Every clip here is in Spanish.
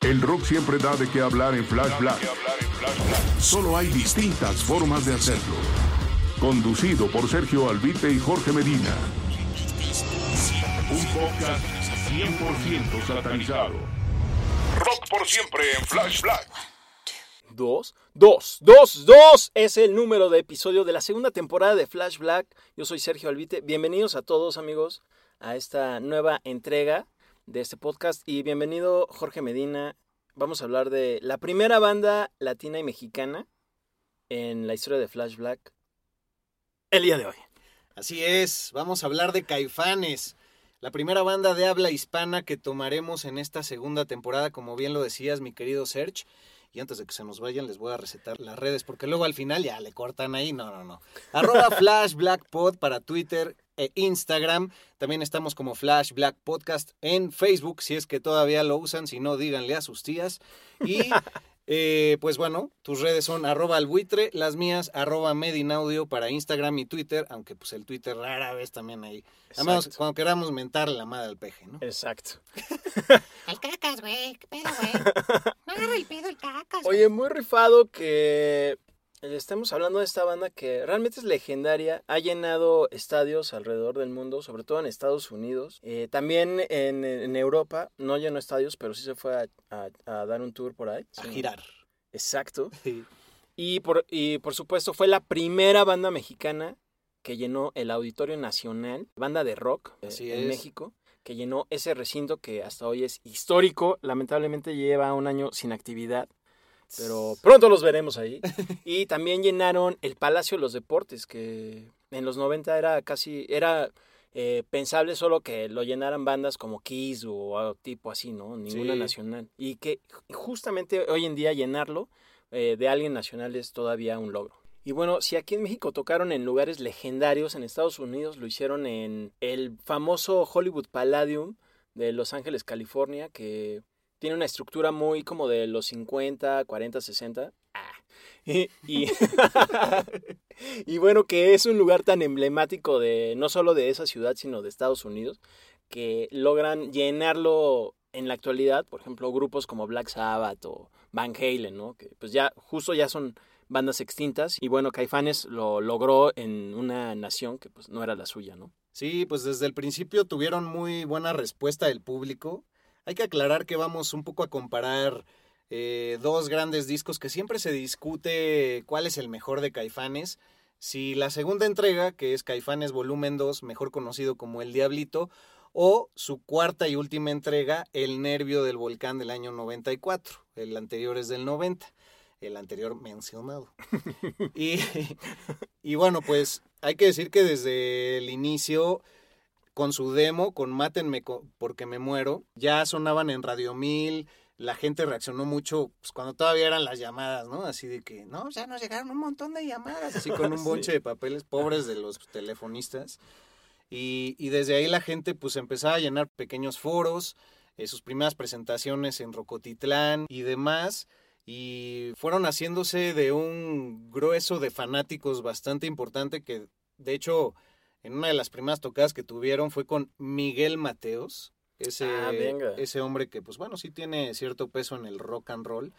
El rock siempre da de qué hablar en Flash Black. Solo hay distintas formas de hacerlo. Conducido por Sergio Albite y Jorge Medina. Un podcast 100% satanizado. Rock por siempre en Flash Black. Dos, dos, dos, dos es el número de episodio de la segunda temporada de Flash Black. Yo soy Sergio Albite. Bienvenidos a todos, amigos, a esta nueva entrega de este podcast. Y bienvenido, Jorge Medina. Vamos a hablar de la primera banda latina y mexicana en la historia de Flash Black el día de hoy. Así es, vamos a hablar de Caifanes, la primera banda de habla hispana que tomaremos en esta segunda temporada, como bien lo decías, mi querido Serge. Y antes de que se nos vayan, les voy a recetar las redes, porque luego al final ya le cortan ahí. No, no, no. Arroba Flash Black Pod para Twitter e Instagram. También estamos como Flash Black Podcast en Facebook, si es que todavía lo usan. Si no, díganle a sus tías. Y eh, pues bueno, tus redes son arroba albuitre, las mías arroba medinaudio para Instagram y Twitter, aunque pues el Twitter rara vez también ahí. Además, cuando queramos mentarle la madre al peje, ¿no? Exacto. El cacas, güey. ¿Qué pedo, güey? No agarra el pedo el cacas. Oye, muy rifado que estemos hablando de esta banda que realmente es legendaria. Ha llenado estadios alrededor del mundo, sobre todo en Estados Unidos. Eh, también en, en Europa, no llenó estadios, pero sí se fue a, a- a dar un tour por ahí. A Sí. girar. Exacto. Y por, y por supuesto fue la primera banda mexicana que llenó el Auditorio Nacional, banda de rock eh, Así en es. México, que llenó ese recinto que hasta hoy es histórico. Lamentablemente lleva un año sin actividad, pero pronto los veremos ahí. Y también llenaron el Palacio de los Deportes, que en los 90 era casi, era eh, pensable solo que lo llenaran bandas como Kiss o algo tipo así, ¿no? Ninguna Sí. nacional. Y que justamente hoy en día llenarlo eh, de alguien nacional es todavía un logro. Y bueno, si aquí en México tocaron en lugares legendarios, en Estados Unidos lo hicieron en el famoso Hollywood Palladium de Los Ángeles, California, que tiene una estructura muy como de los 50, 40, 60. Ah. Y, y, y bueno, que es un lugar tan emblemático de no solo de esa ciudad, sino de Estados Unidos, que logran llenarlo en la actualidad, por ejemplo, grupos como Black Sabbath o Van Halen, ¿no? Que pues ya justo ya son bandas extintas y bueno, Caifanes lo logró en una nación que pues no era la suya, ¿no? Sí, pues desde el principio tuvieron muy buena respuesta del público. Hay que aclarar que vamos un poco a comparar eh, dos grandes discos que siempre se discute cuál es el mejor de Caifanes. Si la segunda entrega, que es Caifanes Volumen 2, mejor conocido como El Diablito, o su cuarta y última entrega, El Nervio del Volcán del año 94. El anterior es del 90, el anterior mencionado. y, y bueno, pues hay que decir que desde el inicio, con su demo, con Mátenme porque me muero, ya sonaban en Radio 1000, la gente reaccionó mucho pues, cuando todavía eran las llamadas, ¿no? Así de que, no, sea, nos llegaron un montón de llamadas, así con un bonche de papeles pobres de los telefonistas. Y, y desde ahí la gente pues empezaba a llenar pequeños foros, eh, sus primeras presentaciones en Rocotitlán y demás. Y fueron haciéndose de un grueso de fanáticos bastante importante que, de hecho, en una de las primeras tocadas que tuvieron fue con Miguel Mateos, ese, Ah, ese hombre que, pues bueno, sí tiene cierto peso en el rock and roll.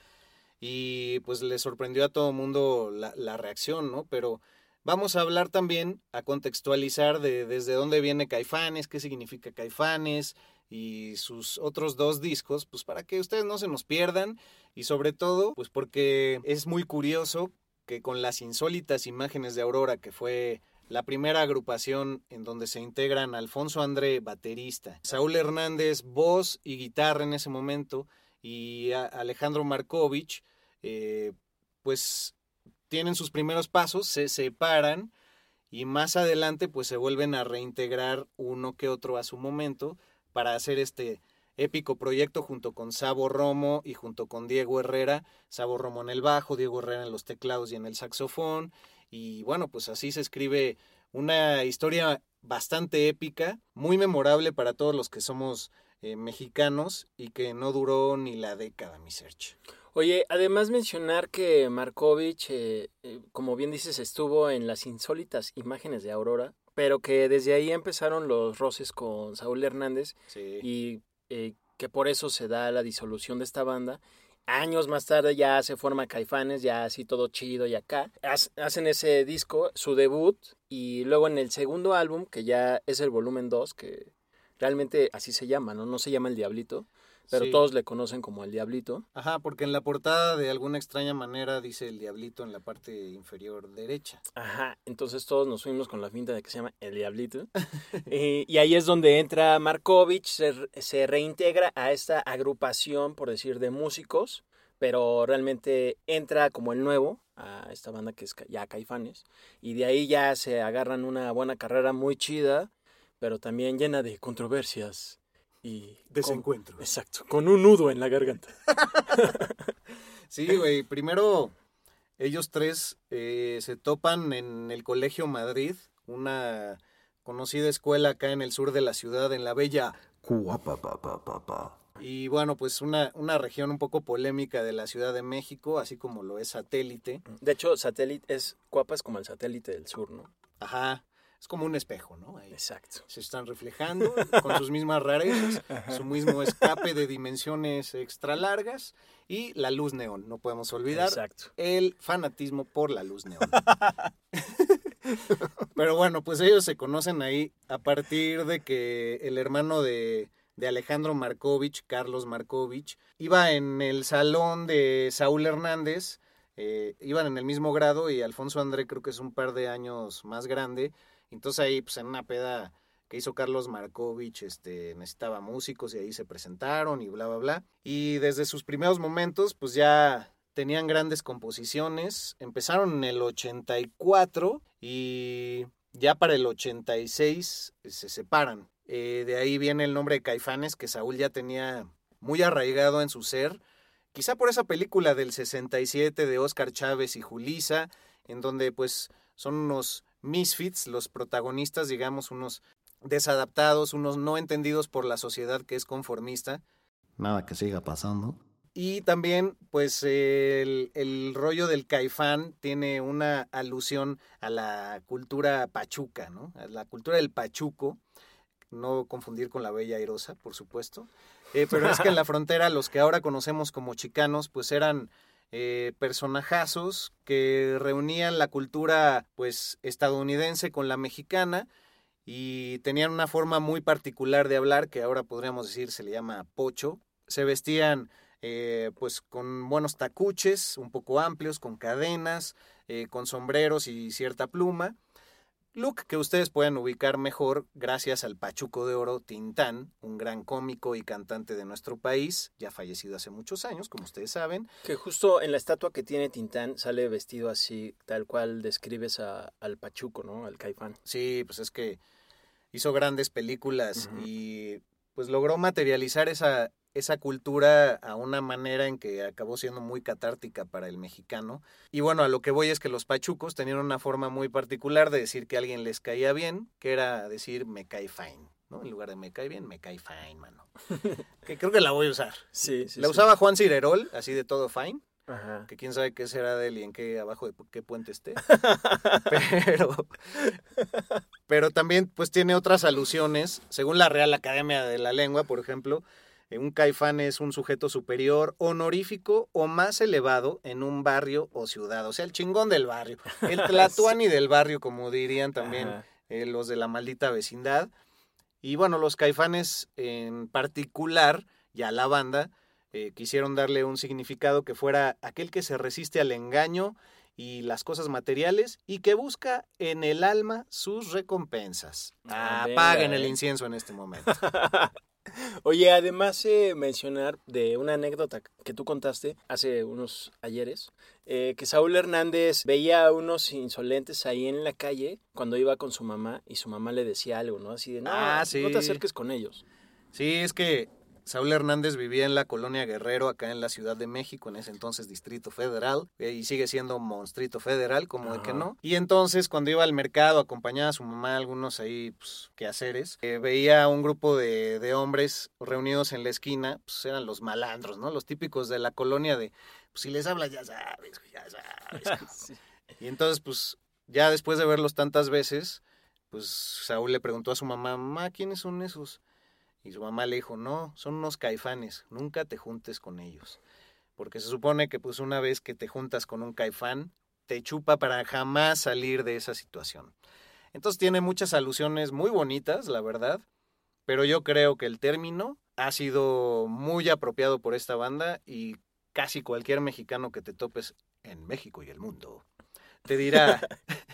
Y pues le sorprendió a todo el mundo la, la reacción, ¿no? Pero vamos a hablar también, a contextualizar de desde dónde viene Caifanes, qué significa Caifanes y sus otros dos discos, pues para que ustedes no se nos pierdan y sobre todo, pues porque es muy curioso que con las insólitas imágenes de Aurora, que fue la primera agrupación en donde se integran Alfonso André, baterista, Saúl Hernández, voz y guitarra en ese momento, y Alejandro Markovich, eh, pues tienen sus primeros pasos, se separan y más adelante pues se vuelven a reintegrar uno que otro a su momento para hacer este épico proyecto junto con Sabo Romo y junto con Diego Herrera, Sabo Romo en el bajo, Diego Herrera en los teclados y en el saxofón, y bueno, pues así se escribe una historia bastante épica, muy memorable para todos los que somos eh, mexicanos y que no duró ni la década, mi search. Oye, además mencionar que Markovich, eh, eh, como bien dices, estuvo en las insólitas imágenes de Aurora, pero que desde ahí empezaron los roces con Saúl Hernández y que por eso se da la disolución de esta banda Años más tarde ya se forma Caifanes, ya así todo chido y acá. Hacen ese disco, su debut, y luego en el segundo álbum, que ya es el volumen 2, que realmente así se llama, ¿no? No se llama El Diablito, pero todos le conocen como El Diablito. Ajá, porque en la portada de alguna extraña manera dice El Diablito en la parte inferior derecha. Ajá, entonces todos nos fuimos con la finta de que se llama El Diablito. Eh, y ahí es donde entra Markovich, se, se reintegra a esta agrupación, por decir, de músicos, pero realmente entra como el nuevo a esta banda que es ya Caifanes. Y de ahí ya se agarran una buena carrera muy chida, pero también llena de controversias y desencuentro. exacto, con un nudo en la garganta. sí, güey, primero ellos tres eh, se topan en el Colegio Madrid, una conocida escuela acá en el sur de la ciudad, en la bella y bueno, pues una, una región un poco polémica de la Ciudad de México, así como lo es satélite. De hecho, satélite es Cuapa es como el satélite del sur, ¿no? Ajá es como un espejo, ¿no? Exacto. Se están reflejando con sus mismas rarezas, su mismo escape de dimensiones extra largas y la luz neón. No podemos olvidar el fanatismo por la luz neón. Pero bueno, pues ellos se conocen ahí a partir de que el hermano de, Alejandro Markovich, Carlos Markovich, iba en el salón de Saúl Hernández. Eh, iban en el mismo grado y Alfonso André creo que es un par de años más grande entonces ahí, pues en una peda que hizo Carlos Markovich, este, necesitaba músicos y ahí se presentaron y bla, bla, bla. Y desde sus primeros momentos, pues ya tenían grandes composiciones. Empezaron en el 84 y ya para el 86 se separan. Eh, de ahí viene el nombre de Caifanes, que Saúl ya tenía muy arraigado en su ser. Quizá por esa película del 67 de Oscar Chávez y Julisa, en donde pues son unos misfits, los protagonistas, digamos, unos desadaptados, unos no entendidos por la sociedad que es conformista. Nada que siga pasando. Y también, pues, el, el, rollo del caifán tiene una alusión a la cultura pachuca, ¿no? A la cultura del pachuco, no confundir con la bella airosa, por supuesto. Eh, pero es que en la frontera los que ahora conocemos como chicanos, pues eran eh, personajazos que reunían la cultura pues estadounidense con la mexicana y tenían una forma muy particular de hablar que ahora podríamos decir se le llama pocho. Se vestían eh, pues con buenos tacuches, un poco amplios, con cadenas, eh, con sombreros y cierta pluma. Look que ustedes pueden ubicar mejor gracias al Pachuco de Oro Tintán, un gran cómico y cantante de nuestro país, ya fallecido hace muchos años, como ustedes saben. Que justo en la estatua que tiene Tintán sale vestido así, tal cual describes al Pachuco, ¿no? Al Caifán. Sí, pues es que hizo grandes películas y pues logró materializar esa, esa cultura a una manera en que acabó siendo muy catártica para el mexicano. Y bueno, a lo que voy es que los pachucos tenían una forma muy particular de decir que a alguien les caía bien, que era decir me cae fine, ¿no? En lugar de me cae bien, me cae fine, mano. que creo que la voy a usar. Sí, sí. La usaba Juan Cirerol, así de todo fine. Ajá. Que quién sabe qué será de él y en qué abajo de qué puente esté. pero, pero también pues tiene otras alusiones, según la Real Academia de la Lengua, por ejemplo, Un caifán es un sujeto superior, honorífico o más elevado en un barrio o ciudad. O sea, el chingón del barrio. El tlatuani del barrio, como dirían también eh, los de la maldita vecindad. Y bueno, los caifanes en particular, ya la banda, eh, quisieron darle un significado que fuera aquel que se resiste al engaño y las cosas materiales y que busca en el alma sus recompensas. Ah, Apaguen el eh. incienso en este momento. Oye, además eh, mencionar de una anécdota que tú contaste hace unos ayeres, eh, que Saúl Hernández veía a unos insolentes ahí en la calle cuando iba con su mamá y su mamá le decía algo, ¿no? Así de, no, Ah, sí. no te acerques con ellos. Sí, es que Saúl Hernández vivía en la colonia Guerrero, acá en la Ciudad de México, en ese entonces Distrito Federal, eh, y sigue siendo Monstrito Federal, como de que no. Y entonces, cuando iba al mercado, acompañaba a su mamá a algunos ahí, pues, quehaceres, eh, veía a un grupo de, de hombres reunidos en la esquina, pues eran los malandros, ¿no? Los típicos de la colonia de, pues si les hablas, ya sabes, ya sabes. Sí. Y entonces, pues, ya después de verlos tantas veces, pues Saúl le preguntó a su mamá, mamá, ¿quiénes son esos? Y su mamá le dijo, no, son unos caifanes, nunca te juntes con ellos. Porque se supone que pues una vez que te juntas con un caifán, te chupa para jamás salir de esa situación. Entonces tiene muchas alusiones muy bonitas, la verdad, pero yo creo que el término ha sido muy apropiado por esta banda y casi cualquier mexicano que te topes en México y el mundo te dirá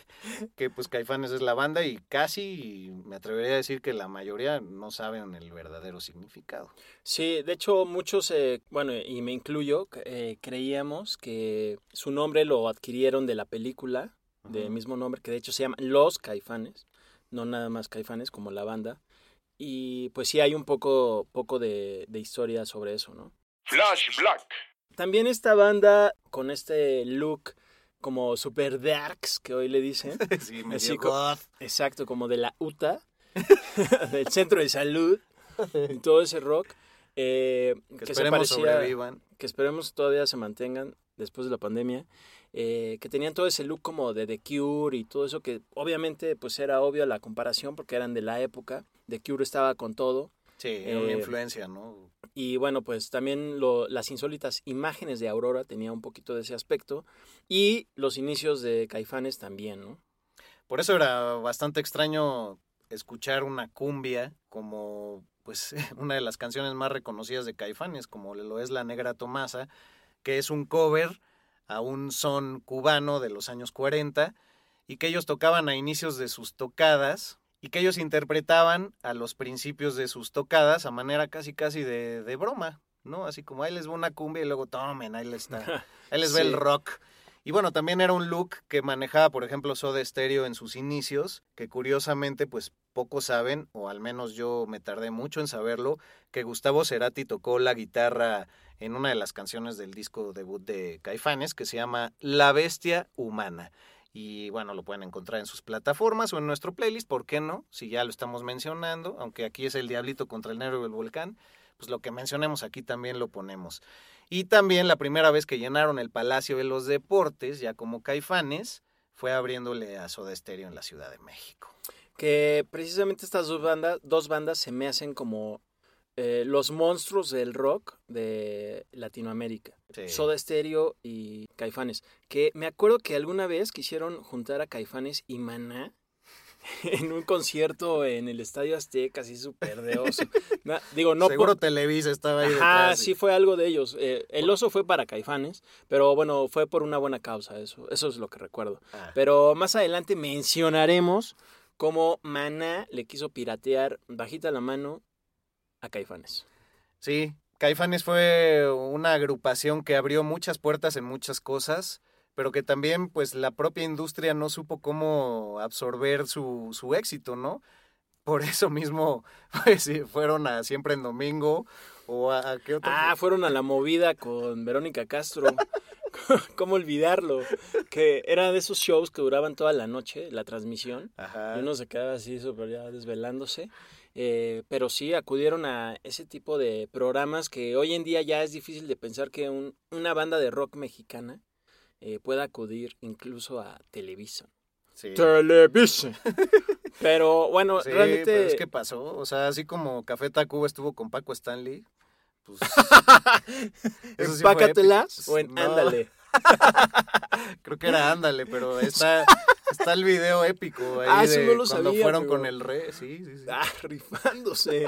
que pues Caifanes es la banda y casi me atrevería a decir que la mayoría no saben el verdadero significado. Sí, de hecho muchos, eh, bueno, y me incluyo, eh, creíamos que su nombre lo adquirieron de la película de Ujú. mismo nombre, que de hecho se llama Los Caifanes, no nada más Caifanes como la banda. Y pues sí hay un poco, poco de, de historia sobre eso, ¿no? Flash Black. También esta banda con este look como super darks que hoy le dicen. Sí, me Así co-. Exacto, como de la UTA, del centro de salud, y todo ese rock. eh, Que se esperemos parecía- sobrevivan. que esperemos todavía se mantengan después de la pandemia, eh, que tenían todo ese look como de The Cure y todo eso que obviamente pues era obvio la comparación porque eran de la época, The Cure estaba con todo Sí, era una Eh, influencia, ¿no? y bueno pues también lo- las insólitas imágenes de Aurora tenía un poquito de ese aspecto y los inicios de Caifanes también, ¿no? Por eso era bastante extraño escuchar una cumbia como pues una de las canciones más reconocidas de Caifanes, como lo es La Negra Tomasa, que es un cover a un son cubano de los años 40 y que ellos tocaban a inicios de sus tocadas y que ellos interpretaban a los principios de sus tocadas a manera casi casi de, de broma, ¿no? Así como ahí les va una cumbia y luego tomen, ahí les está, ahí les Sí. el rock. Y bueno, también era un look que manejaba, por ejemplo, Soda Stereo en sus inicios, que curiosamente, pues pocos saben, o al menos yo me tardé mucho en saberlo, que Gustavo Cerati tocó la guitarra en una de las canciones del disco debut de Caifanes, que se llama La Bestia Humana. Y bueno, lo pueden encontrar en sus plataformas o en nuestro playlist, ¿por qué no? Si ya lo estamos mencionando, aunque aquí es el Diablito contra el Negro del Volcán, pues lo que mencionemos aquí también lo ponemos. Y también la primera vez que llenaron el Palacio de los Deportes, ya como Caifanes, fue abriéndole a Soda Stereo en la Ciudad de México. Que precisamente estas dos bandas, dos bandas se me hacen como eh, los monstruos del rock de Latinoamérica. Sí. Soda Stereo y Caifanes. Que me acuerdo que alguna vez quisieron juntar a Caifanes y Maná en un concierto en el Estadio Azteca, así súper de oso. Na- digo, no Seguro por... Televisa estaba ahí detrás. sí fue algo de ellos. Eh, el oso fue para Caifanes, pero bueno, fue por una buena causa, eso, eso es lo que recuerdo. Ah, Pero más adelante mencionaremos cómo Maná le quiso piratear bajita la mano a Caifanes. Sí, Caifanes fue una agrupación que abrió muchas puertas en muchas cosas, pero que también pues la propia industria no supo cómo absorber su, su éxito, ¿no? Por eso mismo pues, fueron a Siempre en Domingo o a, a qué otro. Ah, fueron a la movida con Verónica Castro. ¿Cómo olvidarlo? Que era de esos shows que duraban toda la noche, la transmisión. Ajá. Y uno se quedaba así súper ya desvelándose. Eh, pero sí acudieron a ese tipo de programas que hoy en día ya es difícil de pensar que un- una banda de rock mexicana eh, pueda acudir incluso a Televisa. Sí. Televisa. Pero bueno, Sí, realmente... pero es que pasó, o sea, así como Café Tacuba estuvo con Paco Stanley, pues... sí Empácatelas épico. o en No, ándale. Creo que era ándale, pero está, está el video épico ahí Ah, de no lo cuando sabía, fueron pero- con el rey. Sí, sí, sí. Ah, rifándose.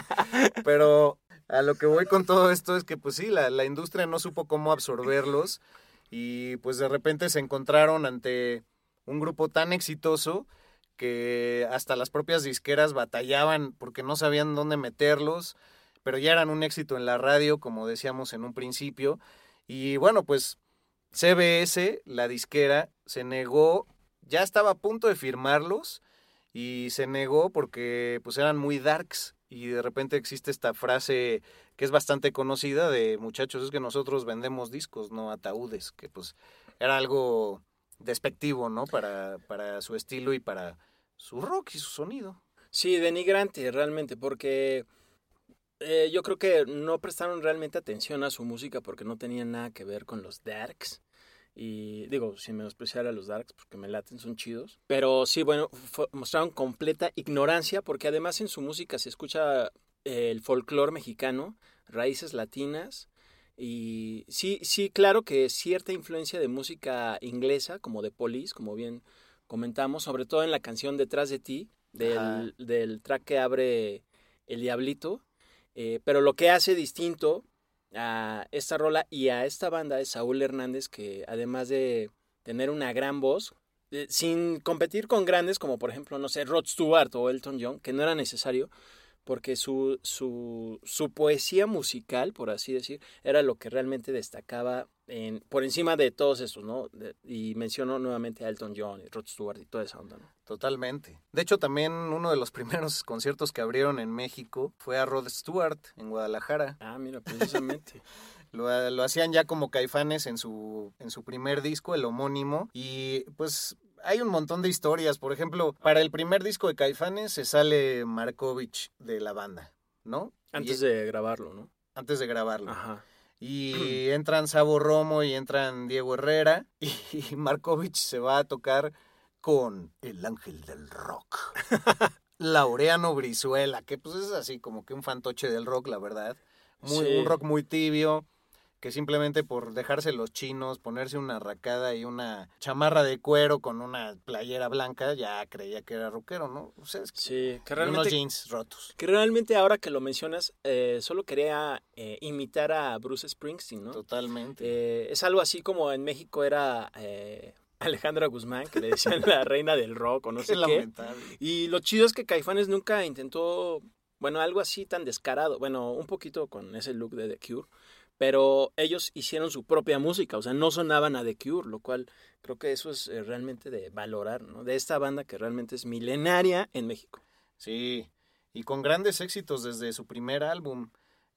Pero a lo que voy con todo esto es que pues sí, la, la industria no supo cómo absorberlos y pues de repente se encontraron ante un grupo tan exitoso que hasta las propias disqueras batallaban porque no sabían dónde meterlos, pero ya eran un éxito en la radio, como decíamos en un principio. Y bueno, pues CBS, la disquera, se negó, ya estaba a punto de firmarlos y se negó porque pues eran muy darks y de repente existe esta frase que es bastante conocida de muchachos, es que nosotros vendemos discos, no ataúdes, que pues era algo despectivo, ¿no? Para, para su estilo y para su rock y su sonido. Sí, denigrante realmente, porque eh, yo creo que no prestaron realmente atención a su música porque no tenía nada que ver con los darks. Y digo, sin menospreciar a los darks porque me laten, son chidos. Pero sí, bueno, mostraron completa ignorancia porque además en su música se escucha eh, el folclore mexicano, raíces latinas. Y sí, sí, claro que cierta influencia de música inglesa, como de Police, como bien comentamos, sobre todo en la canción Detrás de ti, del, del track que abre El Diablito. Eh, pero lo que hace distinto a esta rola y a esta banda es Saúl Hernández, que además de tener una gran voz, eh, sin competir con grandes como por ejemplo, no sé, Rod Stewart o Elton John, que no era necesario, porque su, su, su poesía musical, por así decir, era lo que realmente destacaba en, por encima de todos estos, ¿no? De- y menciono nuevamente a Elton John y Rod Stewart y toda esa onda, ¿no? Totalmente. De hecho, también uno de los primeros conciertos que abrieron en México fue a Rod Stewart en Guadalajara. Ah, mira, precisamente. Lo, lo hacían ya como caifanes en su, en su primer disco, el homónimo. Y pues hay un montón de historias. Por ejemplo, para el primer disco de caifanes se sale Markovich de la banda, ¿no? Antes Y- de grabarlo, ¿no? antes de grabarlo. Ajá. Y entran Sabo Romo y entran Diego Herrera. Y Markovich se va a tocar con el ángel del rock. Laureano Brizuela, que pues es así como que un fantoche del rock, la verdad. Muy, Sí. Un rock muy tibio, que simplemente por dejarse los chinos, ponerse una racada y una chamarra de cuero con una playera blanca, ya creía que era rockero, ¿no? O sea, es que- Sí, que y unos realmente, jeans rotos. que realmente ahora que lo mencionas, eh, solo quería eh, imitar a Bruce Springsteen, ¿no? Totalmente. Eh, es algo así como en México era eh, Alejandra Guzmán, que le decían la reina del rock o no Qué sé qué. lamentable. Y lo chido es que Caifanes nunca intentó, bueno, algo así tan descarado. Bueno, un poquito con ese look de The Cure. Pero ellos hicieron su propia música, o sea, no sonaban a The Cure, lo cual creo que eso es eh, realmente de valorar, ¿no? De esta banda que realmente es milenaria en México. Sí, y con grandes éxitos desde su primer álbum.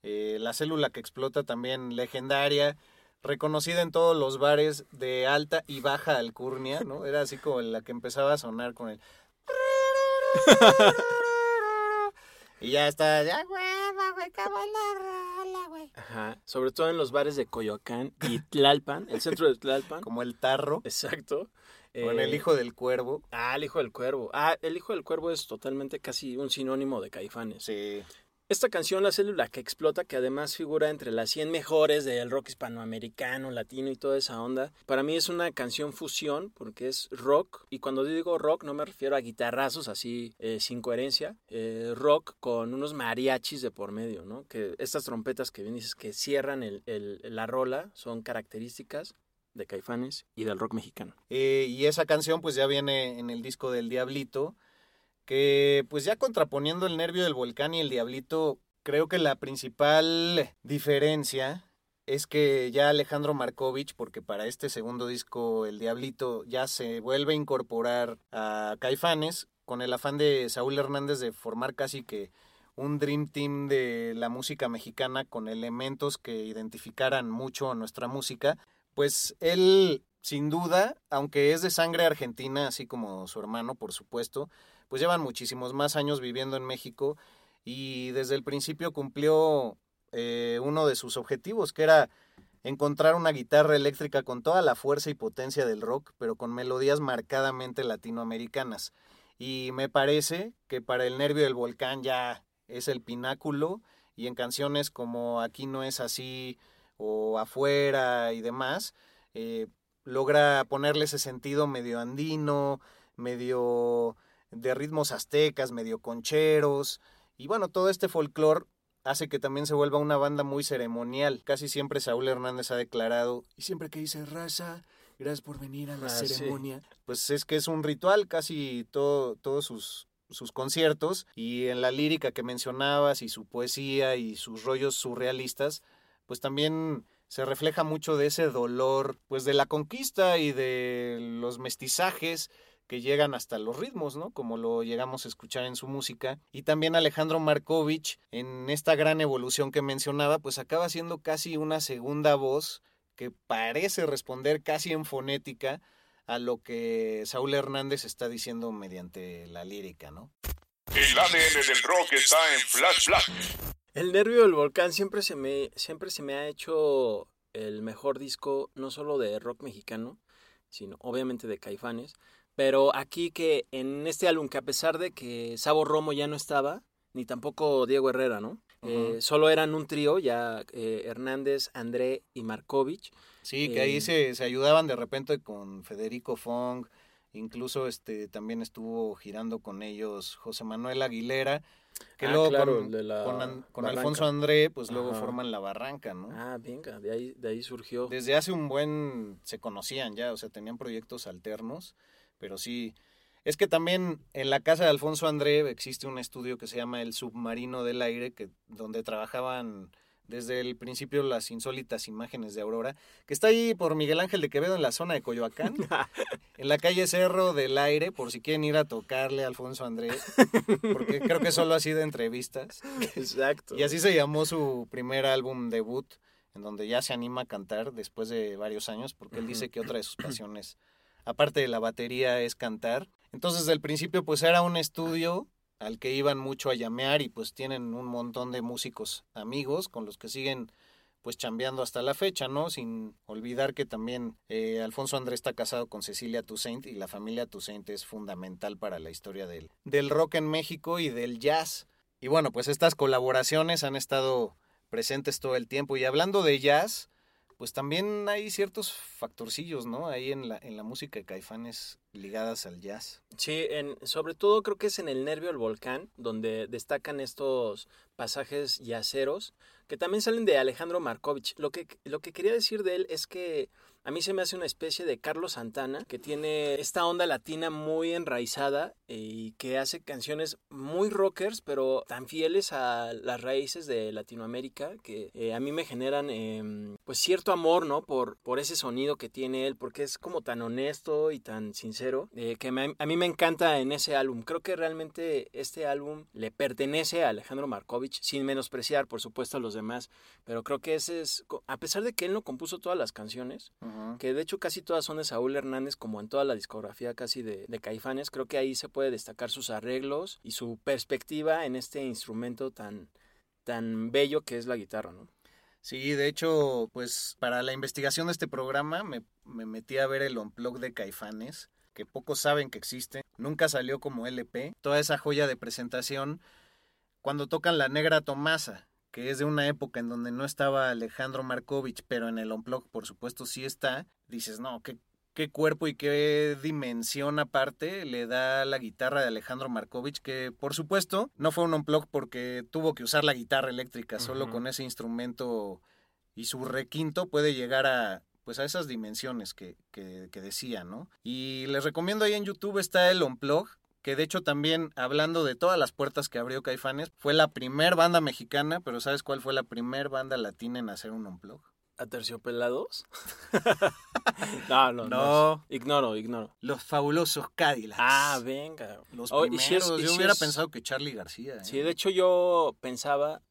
Eh, la célula que explota también legendaria, reconocida en todos los bares de alta y baja alcurnia, ¿no? Era así como la que empezaba a sonar con el... Y ya está, ya, Hueva, güey, qué buena rola, güey. Ajá. Sobre todo en los bares de Coyoacán y Tlalpan, el centro de Tlalpan. como el tarro, Exacto. con el Eh, hijo del cuervo. Ah, el hijo del cuervo. Ah, el hijo del cuervo es totalmente casi un sinónimo de Caifanes. Sí, Esta canción, La Célula que Explota, que además figura entre las 100 mejores del rock hispanoamericano, latino y toda esa onda, para mí es una canción fusión porque es rock, y cuando digo rock no me refiero a guitarrazos así eh, sin coherencia, eh, rock con unos mariachis de por medio, ¿no? Que estas trompetas que bien dices que cierran la rola son características de Caifanes y del rock mexicano. Eh, y esa canción pues ya viene en el disco del Diablito, que pues ya contraponiendo el nervio del volcán y el Diablito, creo que la principal diferencia es que ya Alejandro Markovich, porque para este segundo disco el Diablito ya se vuelve a incorporar a Caifanes con el afán de Saúl Hernández de formar casi que un dream team de la música mexicana con elementos que identificaran mucho a nuestra música, pues él sin duda, aunque es de sangre argentina, así como su hermano, por supuesto, pues llevan muchísimos más años viviendo en México y desde el principio cumplió eh, uno de sus objetivos, que era encontrar una guitarra eléctrica con toda la fuerza y potencia del rock, pero con melodías marcadamente latinoamericanas. Y me parece que para el nervio del volcán ya es el pináculo y en canciones como Aquí no es así o Afuera y demás, eh, logra ponerle ese sentido medio andino, medio de ritmos aztecas, medio concheros, y bueno, todo este folclore hace que también se vuelva una banda muy ceremonial. Casi siempre Saúl Hernández ha declarado, y siempre que dice raza, gracias por venir a la Ah, sí. ceremonia, pues es que es un ritual, casi todo, todos sus, sus conciertos, y en la lírica que mencionabas, y su poesía, y sus rollos surrealistas, pues también se refleja mucho de ese dolor, pues de la conquista y de los mestizajes que llegan hasta los ritmos, ¿no? Como lo llegamos a escuchar en su música. Y también Alejandro Markovich, en esta gran evolución que mencionaba, pues acaba siendo casi una segunda voz que parece responder casi en fonética a lo que Saúl Hernández está diciendo mediante la lírica, ¿no? El ADN del rock está en Flash Black. El nervio del volcán siempre se me, siempre se me ha hecho el mejor disco, no solo de rock mexicano, sino obviamente de Caifanes. Pero aquí que en este álbum, que a pesar de que Sabo Romo ya no estaba, ni tampoco Diego Herrera, ¿no? Eh, solo eran un trío, ya eh, Hernández, André y Markovich. Sí, que ahí Eh, se, se ayudaban de repente con Federico Fong, incluso este también estuvo girando con ellos José Manuel Aguilera, que Ah, luego claro, con, el de la con. Alfonso André, pues luego forman La Barranca, ¿no? Ah, venga, de ahí, de ahí surgió. Desde hace un buen se conocían ya, o sea, tenían proyectos alternos, pero sí. Es que también en la casa de Alfonso André existe un estudio que se llama El Submarino del Aire, que, donde trabajaban desde el principio las insólitas imágenes de Aurora, que está ahí por Miguel Ángel de Quevedo en la zona de Coyoacán, en la calle Cerro del Aire, por si quieren ir a tocarle a Alfonso André, porque creo que solo ha sido entrevistas. Exacto. Y así se llamó su primer álbum debut, en donde ya se anima a cantar después de varios años, porque él dice que otra de sus pasiones, aparte de la batería, es cantar. Entonces, desde el principio, pues era un estudio al que iban mucho a llamear y pues tienen un montón de músicos amigos con los que siguen pues chambeando hasta la fecha, ¿no? Sin olvidar que también eh, Alfonso Andrés está casado con Cecilia Toussaint y la familia Toussaint es fundamental para la historia del, del rock en México y del jazz. Y bueno, pues estas colaboraciones han estado presentes todo el tiempo. Y hablando de jazz, pues también hay ciertos factorcillos, ¿no? Ahí en la, en la música de Caifanes ligadas al jazz. Sí, en, sobre todo creo que es en el nervio del volcán, donde destacan estos pasajes yaceros, que también salen de Alejandro Markovich. Lo que, lo que quería decir de él es que a mí se me hace una especie de Carlos Santana, que tiene esta onda latina muy enraizada y que hace canciones muy rockers, pero tan fieles a las raíces de Latinoamérica, que eh, a mí me generan eh, pues cierto amor, ¿no? Por, por ese sonido que tiene él, porque es como tan honesto y tan sincero, eh, que a mí me encanta en ese álbum. Creo que realmente este álbum le pertenece a Alejandro Markovich, sin menospreciar, por supuesto, a los demás, pero creo que ese es, a pesar de que él no compuso todas las canciones, que de hecho casi todas son de Saúl Hernández, como en toda la discografía casi de, de Caifanes, creo que ahí se puede destacar sus arreglos y su perspectiva en este instrumento tan, tan bello que es la guitarra, ¿no? Sí, de hecho, pues para la investigación de este programa me, me metí a ver el Unplug de Caifanes, que pocos saben que existe. Nunca salió como LP. Toda esa joya de presentación cuando tocan La Negra Tomasa, que es de una época en donde no estaba Alejandro Markovich, pero en el Unplug por supuesto sí está. Dices, no, qué, qué cuerpo y qué dimensión aparte le da la guitarra de Alejandro Markovich, que por supuesto no fue un unplug porque tuvo que usar la guitarra eléctrica, solo con ese instrumento y su requinto puede llegar a pues a esas dimensiones que, que, que decía, ¿no? Y les recomiendo ahí en YouTube está el Unplug, que de hecho también, hablando de todas las puertas que abrió Caifanes, fue la primer banda mexicana, pero ¿sabes cuál fue la primer banda latina en hacer un Unplug? ¿Aterciopelados? no, no, no. No. Ignoro, ignoro. Los fabulosos Cadillacs. Ah, venga. Los Oh, primeros. Yo si hubiera pensado que Charlie García. ¿eh? Sí, de hecho yo pensaba,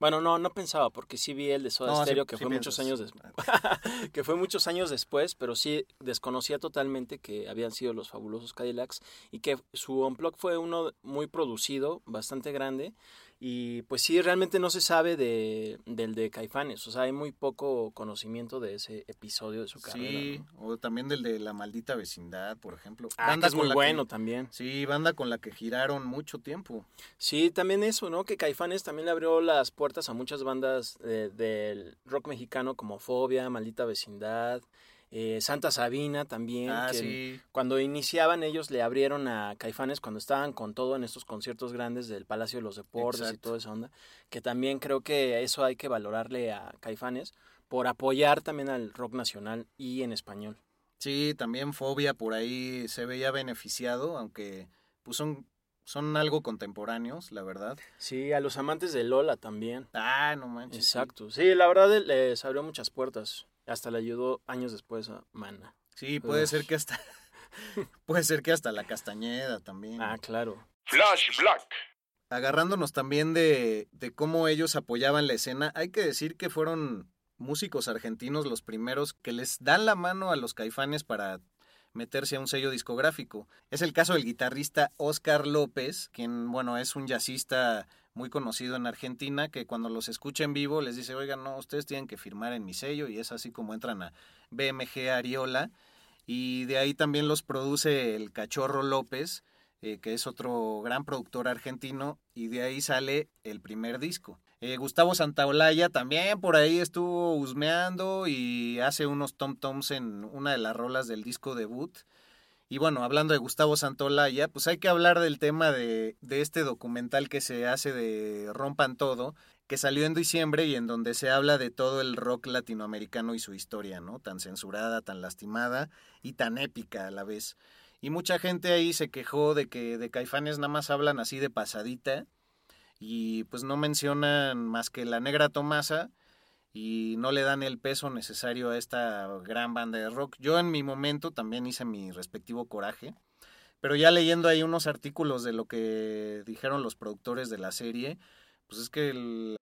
bueno, no, no pensaba porque sí vi el de Soda No, sí- Stereo que sí fue muchos años después, que fue muchos años después, pero sí desconocía totalmente que habían sido los fabulosos Cadillacs y que su unplug fue uno muy producido, bastante grande Y pues sí, realmente no se sabe de, del de Caifanes. O sea, hay muy poco conocimiento de ese episodio de su carrera. Sí, ¿no? o también del de La Maldita Vecindad, por ejemplo. Ah, que es muy la bueno que- también. Sí, banda con la que giraron mucho tiempo. Sí, también eso, ¿no? Que Caifanes también le abrió las puertas a muchas bandas eh, del rock mexicano como Fobia, Maldita Vecindad, eh, Santa Sabina también. Ah, que sí. Cuando iniciaban ellos le abrieron a Caifanes cuando estaban con todo en estos conciertos grandes del Palacio de los Deportes y toda esa onda. Que también creo que eso hay que valorarle a Caifanes por apoyar también al rock nacional y en español. Sí, también Fobia por ahí se veía beneficiado, aunque pues son, son algo contemporáneos, la verdad. Sí, a los amantes de Lola también. Ah, no manches. Exacto. Sí, la verdad eh, les abrió muchas puertas. Hasta le ayudó años después a Mana. Sí, puede Uf. ser que hasta puede ser que hasta la Castañeda también. Ah, claro. Flash Black. Agarrándonos también de, de cómo ellos apoyaban la escena, hay que decir que fueron músicos argentinos los primeros que les dan la mano a los caifanes para meterse a un sello discográfico. Es el caso del guitarrista Oscar López, quien, bueno, es un jazzista muy conocido en Argentina, que cuando los escucha en vivo les dice, oigan, no, ustedes tienen que firmar en mi sello, y es así como entran a BMG Ariola, y de ahí también los produce el Cachorro López, eh, que es otro gran productor argentino, y de ahí sale el primer disco. Eh, Gustavo Santaolalla también por ahí estuvo husmeando y hace unos tom-toms en una de las rolas del disco debut. Y bueno, hablando de Gustavo Santaolalla, pues hay que hablar del tema de, de este documental que se hace de Rompan Todo, que salió en diciembre y en donde se habla de todo el rock latinoamericano y su historia, ¿no? Tan censurada, tan lastimada y tan épica a la vez. Y mucha gente ahí se quejó de que de Caifanes nada más hablan así de pasadita y pues no mencionan más que la negra Tomasa y no le dan el peso necesario a esta gran banda de rock. Yo en mi momento también hice mi respectivo coraje, pero ya leyendo ahí unos artículos de lo que dijeron los productores de la serie, pues es que el,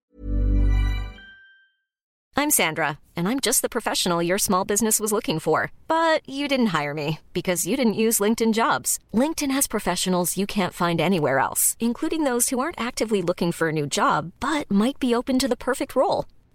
I'm Sandra, and I'm just the professional your small business was looking for. But you didn't hire me because you didn't use LinkedIn jobs. LinkedIn has professionals you can't find anywhere else, including those who aren't actively looking for a new job but might be open to the perfect role,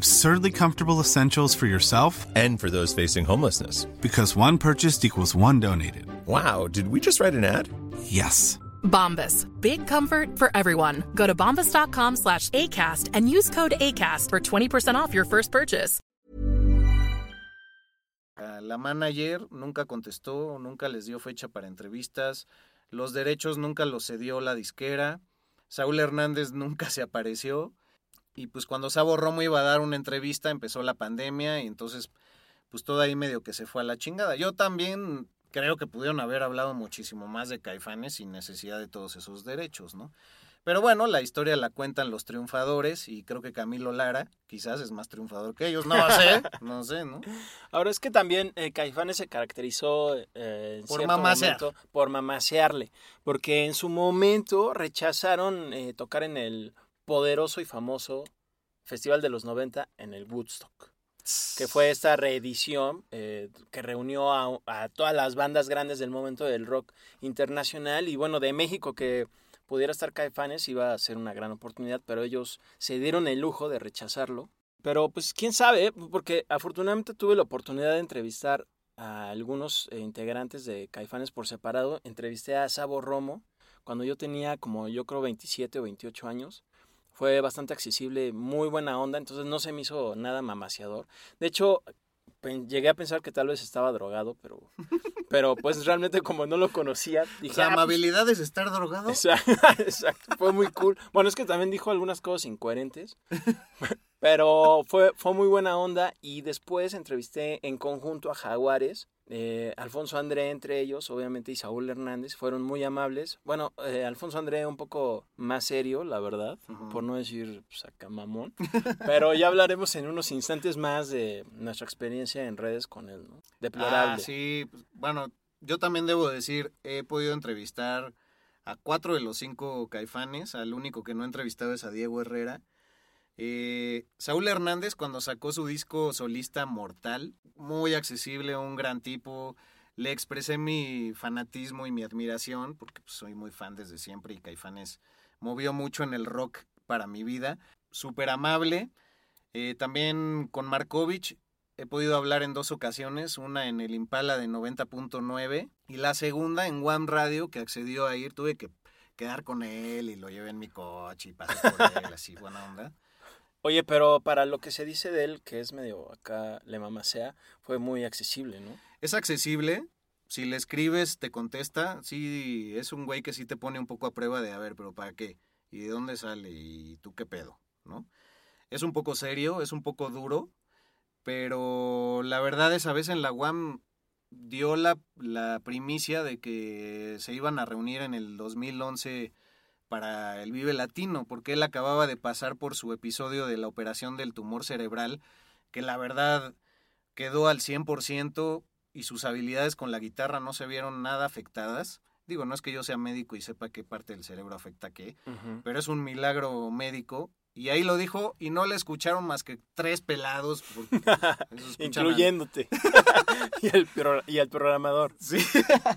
Absurdly comfortable essentials for yourself And for those facing homelessness. because one purchased equals one donated. Wow, did we just write an ad? Yes. Bombas. Big comfort for everyone. Go to bombas.com slash ACAST and use code ACAST for 20% off your first purchase. a la manager nunca contestó, nunca les dio fecha para entrevistas, los derechos nunca los cedió la disquera, Saúl Hernández nunca se apareció y pues cuando Sabo Romo iba a dar una entrevista empezó la pandemia y entonces pues todo ahí medio que se fue a la chingada. Yo también creo que pudieron haber hablado muchísimo más de Caifanes sin necesidad de todos esos derechos, ¿no? Pero bueno, la historia la cuentan los triunfadores y creo que Camilo Lara quizás es más triunfador que ellos, no sé, no sé, ¿no? Ahora es que también eh, Caifanes se caracterizó eh, en Por mamasear. momento por mamasearle, porque en su momento rechazaron eh, tocar en el poderoso y famoso Festival de los 90 en el Woodstock, que fue esta reedición eh, que reunió a, a todas las bandas grandes del momento del rock internacional y bueno, de México que pudiera estar Caifanes iba a ser una gran oportunidad, pero ellos se dieron el lujo de rechazarlo. Pero pues quién sabe, porque afortunadamente tuve la oportunidad de entrevistar a algunos eh, integrantes de Caifanes por separado. Entrevisté a Sabo Romo cuando yo tenía como yo creo 27 o 28 años. Fue bastante accesible, muy buena onda, entonces no se me hizo nada mamaciador. De hecho, llegué a pensar que tal vez estaba drogado, pero, pero pues realmente como no lo conocía, dije... La "Ah, pues, amabilidad es estar drogado. Exacto, exacto, fue muy cool. Bueno, es que también dijo algunas cosas incoherentes, pero fue, fue muy buena onda y después entrevisté en conjunto a Jaguares Eh, Alfonso André entre ellos, obviamente, y Saúl Hernández fueron muy amables. Bueno, eh, Alfonso André un poco más serio, la verdad, por no decir saca mamón. Pero ya hablaremos en unos instantes más de nuestra experiencia en redes con él, ¿no? Deplorable. Ah, sí, pues, bueno, yo también debo decir, he podido entrevistar a cuatro de los cinco caifanes, al único que no he entrevistado es a Diego Herrera. Eh, Saúl Hernández cuando sacó su disco solista Mortal, muy accesible, un gran tipo, le expresé mi fanatismo y mi admiración, porque pues, soy muy fan desde siempre y Caifanes movió mucho en el rock para mi vida, súper amable. Eh, también con Markovich he podido hablar en dos ocasiones, una en el Impala de 90.9 y la segunda en One Radio, que accedió a ir, tuve que quedar con él y lo llevé en mi coche y pasé por él, así, buena onda. Oye, pero para lo que se dice de él, que es medio acá le mamasea, fue muy accesible, ¿no? Es accesible. Si le escribes, te contesta. Sí, es un güey que sí te pone un poco a prueba de, a ver, pero ¿para qué? ¿Y de dónde sale? ¿Y tú qué pedo? ¿No? Es un poco serio, es un poco duro, pero la verdad es a veces en la UAM dio la, la primicia de que se iban a reunir en el 2011 para el Vive Latino, porque él acababa de pasar por su episodio de la operación del tumor cerebral, que la verdad quedó al 100% y sus habilidades con la guitarra no se vieron nada afectadas. Digo, no es que yo sea médico y sepa qué parte del cerebro afecta qué, pero es un milagro médico. Y ahí lo dijo y no le escucharon más que tres pelados. Incluyéndote. y, el y el programador. Sí.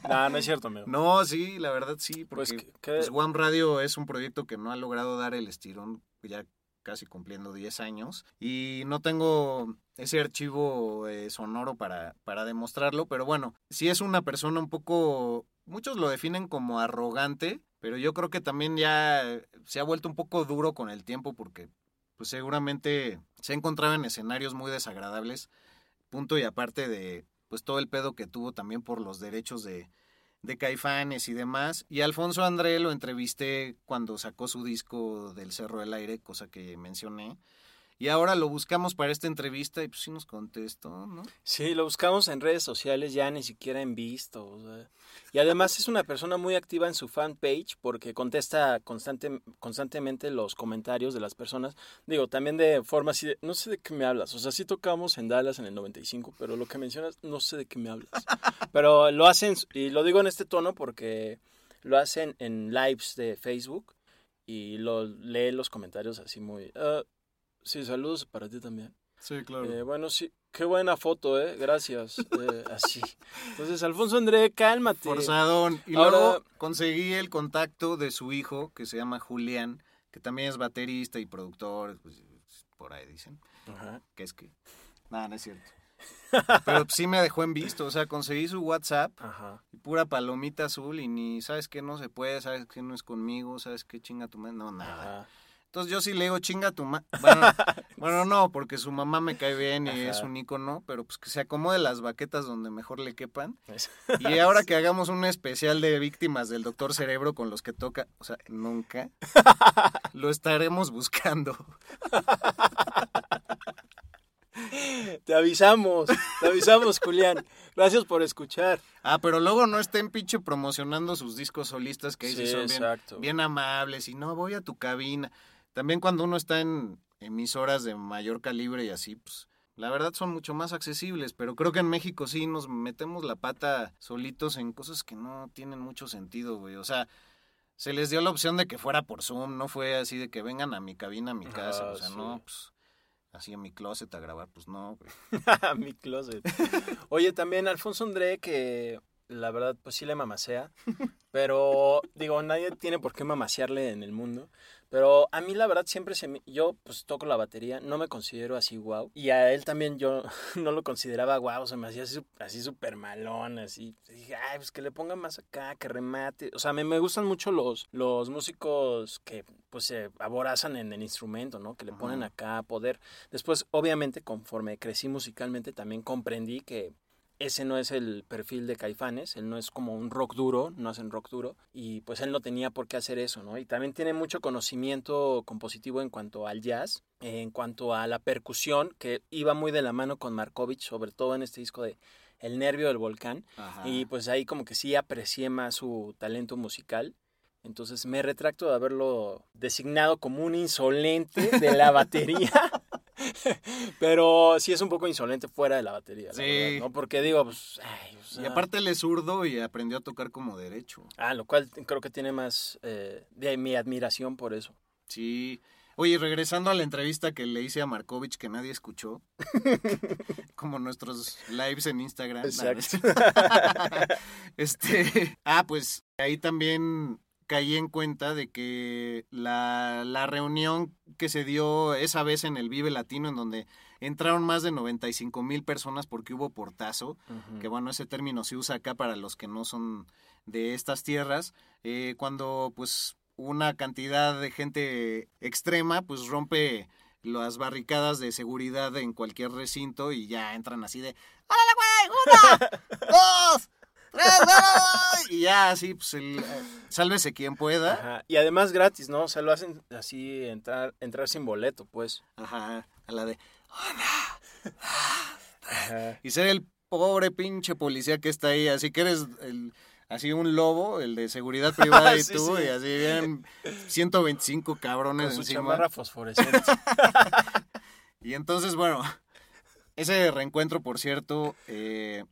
no, no es cierto, amigo. No, sí, la verdad sí. Porque pues, pues, One Radio es un proyecto que no ha logrado dar el estirón ya casi cumpliendo 10 años. Y no tengo ese archivo eh, sonoro para, para demostrarlo, pero bueno, si es una persona un poco, muchos lo definen como arrogante, pero yo creo que también ya se ha vuelto un poco duro con el tiempo porque pues seguramente se ha encontrado en escenarios muy desagradables, punto y aparte de pues todo el pedo que tuvo también por los derechos de, de Caifanes y demás. Y Alfonso André lo entrevisté cuando sacó su disco del Cerro del Aire, cosa que mencioné. Y ahora lo buscamos para esta entrevista y pues sí nos contestó, ¿no? Sí, lo buscamos en redes sociales, ya ni siquiera en visto. Y además es una persona muy activa en su fanpage porque contesta constante, constantemente los comentarios de las personas. Digo, también de forma así de, no sé de qué me hablas. O sea, sí tocamos en Dallas en el 95, pero lo que mencionas, no sé de qué me hablas. pero lo hacen, y lo digo en este tono porque lo hacen en lives de Facebook y lo lee los comentarios así muy... Ah, Sí, saludos para ti también. Sí, claro. Eh, bueno, sí, qué buena foto, ¿eh? Gracias. Eh, así. Entonces, Alfonso André, cálmate. Forzadón. Y luego conseguí el contacto de su hijo, que se llama Julián, que también es baterista y productor, pues, por ahí dicen. Ajá. Que es que... Nada, no es cierto. Pero sí me dejó en visto, o sea, conseguí su WhatsApp Ajá. y pura palomita azul y ni, ¿sabes qué? No se puede, ¿sabes qué? No es conmigo, ¿sabes qué? Chinga tu madre. No, nada. Entonces yo sí le digo, chinga tu mamá. Bueno, no, porque su mamá me cae bien y es un ícono, pero pues que se acomode las baquetas donde mejor le quepan. Y ahora que hagamos un especial de víctimas del doctor Cerebro con los que toca, o sea, nunca, lo estaremos buscando. Te avisamos, te avisamos, Julián. Gracias por escuchar. Ah, pero luego no estén pinche promocionando sus discos solistas que sí, son bien, bien, amables y no voy a tu cabina. También cuando uno está en emisoras de mayor calibre y así, pues la verdad son mucho más accesibles, pero creo que en México sí nos metemos la pata solitos en cosas que no tienen mucho sentido, güey. O sea, se les dio la opción de que fuera por Zoom, no fue así de que vengan a mi cabina, a mi casa, o sea, no, pues así en mi closet a grabar, pues no, güey. mi closet. Oye, también Alfonso André, que la verdad, pues sí le mamasea, pero digo, nadie tiene por qué mamasearle en el mundo. Pero a mí la verdad siempre se me... Yo pues toco la batería, no me considero así wow. Y a él también yo no lo consideraba wow, se me hacía así súper malón, así. Dije, ay, pues que le ponga más acá, que remate. O sea, me, me gustan mucho los, los músicos que pues se aborazan en el instrumento, ¿no? Que le ponen acá poder. Después, obviamente, conforme crecí musicalmente, también comprendí que ese no es el perfil de Caifanes, él no es como un rock duro, no hacen rock duro, y pues él no tenía por qué hacer eso, ¿no? Y también tiene mucho conocimiento compositivo en cuanto al jazz, en cuanto a la percusión, que iba muy de la mano con Markovich, sobre todo en este disco de El Nervio del Volcán. Ajá. Y pues ahí como que sí aprecié más su talento musical. Entonces me retracto de haberlo designado como un insolente de la batería. Pero sí es un poco insolente fuera de la batería, la Sí. verdad, ¿no? Porque digo, pues... ay, o Y aparte él es zurdo y aprendió a tocar como derecho. Ah, lo cual creo que tiene más eh, de mi admiración por eso. Sí. Oye, regresando a la entrevista que le hice a Markovich que nadie escuchó, como nuestros lives en Instagram. Exacto. este, ah, pues ahí también caí en cuenta de que la, la reunión que se dio esa vez en el Vive Latino, en donde entraron más de 95 mil personas porque hubo portazo, que bueno, ese término se usa acá para los que no son de estas tierras, eh, cuando pues una cantidad de gente extrema pues rompe las barricadas de seguridad en cualquier recinto y ya entran así de ¡Órale, güey! ¡Una! ¡Dos! Y ya así, pues el, eh, sálvese quien pueda. Ajá. Y además gratis, ¿no? O sea, lo hacen así, entrar, entrar sin boleto, pues. Ajá, a la de... Ajá. Y ser el pobre pinche policía que está ahí, así que eres el, así un lobo, el de seguridad privada y Sí, tú, sí. y así bien 125 cabrones Con su encima. chamarra fosforescente. Y entonces, bueno, ese reencuentro, por cierto, eh,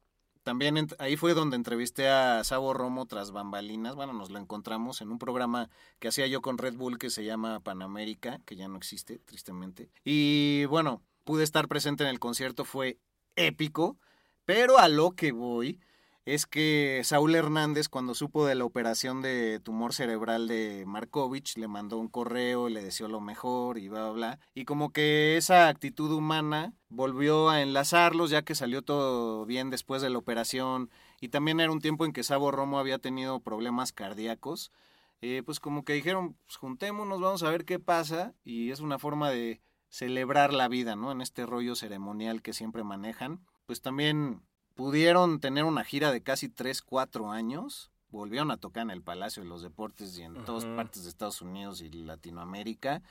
también ahí fue donde entrevisté a Sabo Romo tras bambalinas. Bueno, nos lo encontramos en un programa que hacía yo con Red Bull que se llama Panamérica, que ya no existe, tristemente. Y bueno, pude estar presente en el concierto, fue épico, pero a lo que voy es que Saúl Hernández, cuando supo de la operación de tumor cerebral de Markovich, le mandó un correo, le deseó lo mejor y bla, bla, bla. Y como que esa actitud humana volvió a enlazarlos, ya que salió todo bien después de la operación. Y también era un tiempo en que Sabo Romo había tenido problemas cardíacos. Eh, pues como que dijeron, pues juntémonos, vamos a ver qué pasa. Y es una forma de celebrar la vida, ¿no? En este rollo ceremonial que siempre manejan. Pues también pudieron tener una gira de casi 3, 4 años. Volvieron a tocar en el Palacio de los Deportes y en todas partes de Estados Unidos y Latinoamérica.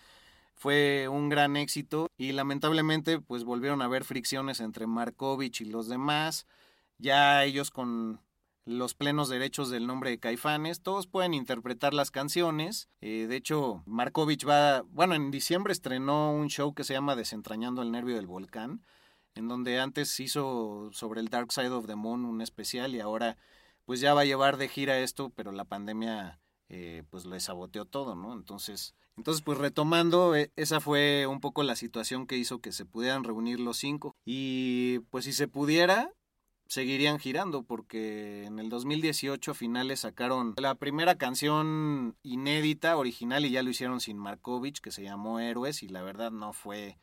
Fue un gran éxito y lamentablemente pues volvieron a haber fricciones entre Markovich y los demás. Ya ellos con los plenos derechos del nombre de Caifanes, todos pueden interpretar las canciones. Eh, de hecho, Markovich va, bueno, en diciembre estrenó un show que se llama Desentrañando el Nervio del Volcán, en donde antes hizo sobre el Dark Side of the Moon un especial y ahora pues ya va a llevar de gira esto, pero la pandemia eh, pues le saboteó todo, ¿no? Entonces, entonces pues retomando, eh, esa fue un poco la situación que hizo que se pudieran reunir los cinco y pues si se pudiera seguirían girando porque en el 2018 a finales sacaron la primera canción inédita original y ya lo hicieron sin Markovich que se llamó Héroes y la verdad no fue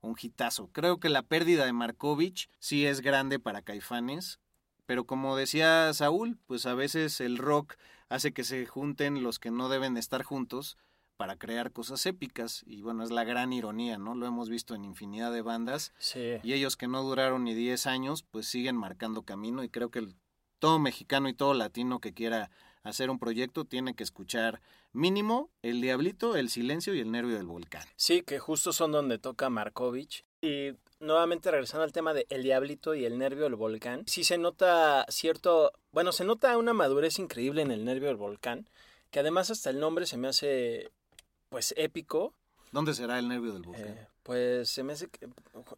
un hitazo. Creo que la pérdida de Markovich sí es grande para Caifanes, pero como decía Saúl, pues a veces el rock hace que se junten los que no deben estar juntos para crear cosas épicas y bueno, es la gran ironía, ¿no? Lo hemos visto en infinidad de bandas Sí. y ellos que no duraron ni 10 años, pues siguen marcando camino y creo que el- todo mexicano y todo latino que quiera hacer un proyecto tiene que escuchar mínimo El Diablito, El Silencio y El Nervio del Volcán. Sí, que justo son donde toca Markovich. Y nuevamente regresando al tema de El Diablito y el Nervio del Volcán, sí se nota cierto, bueno, se nota una madurez increíble en el Nervio del Volcán, que además hasta el nombre se me hace, pues, épico. ¿Dónde será El Nervio del Volcán? Eh, pues se me hace que,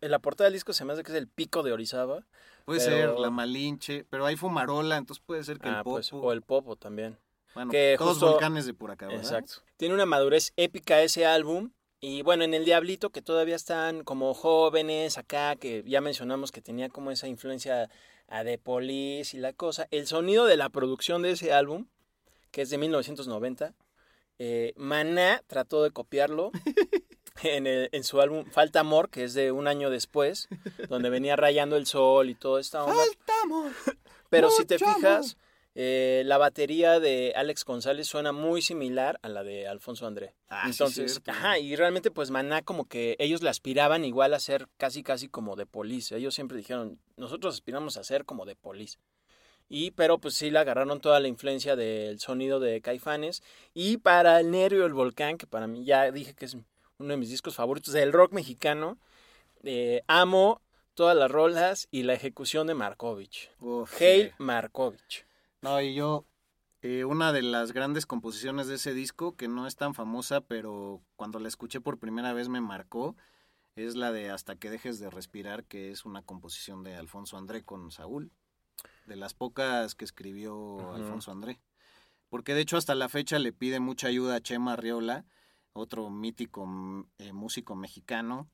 en la portada del disco se me hace que es el pico de Orizaba. puede pero- ser La Malinche, pero hay Fumarola, entonces puede ser que Ah, el Popo... pues, o el Popo también. bueno, que todos justo- volcanes de por acá, ¿verdad? Exacto. Tiene una madurez épica ese álbum. Y bueno, en El Diablito, que todavía están como jóvenes acá, que ya mencionamos que tenía como esa influencia a The Police y la cosa. El sonido de la producción de ese álbum, que es de 1990, eh, Maná trató de copiarlo en, el- en su álbum Falta Amor, que es de un año después, donde venía rayando el sol y toda esta onda. Pero si te fijas, eh, la batería de Alex González suena muy similar a la de Alfonso André. Ah, sí, Entonces, cierto. ajá, y realmente pues Maná como que ellos le aspiraban igual a ser casi casi como de Police. Ellos siempre dijeron, nosotros aspiramos a ser como de Police. Y pero pues sí le agarraron toda la influencia del sonido de Caifanes y para El Nervio del Volcán, que para mí ya dije que es uno de mis discos favoritos del rock mexicano, eh, amo todas las rolas y la ejecución de Markovich. Uf, Hail. Markovich. No, y yo, eh, una de las grandes composiciones de ese disco, que no es tan famosa, pero cuando la escuché por primera vez me marcó, es la de Hasta que dejes de respirar, que es una composición de Alfonso André con Saúl, de las pocas que escribió. Alfonso André. Porque de hecho hasta la fecha le pide mucha ayuda a Chema Arriola, otro mítico mm, eh, músico mexicano,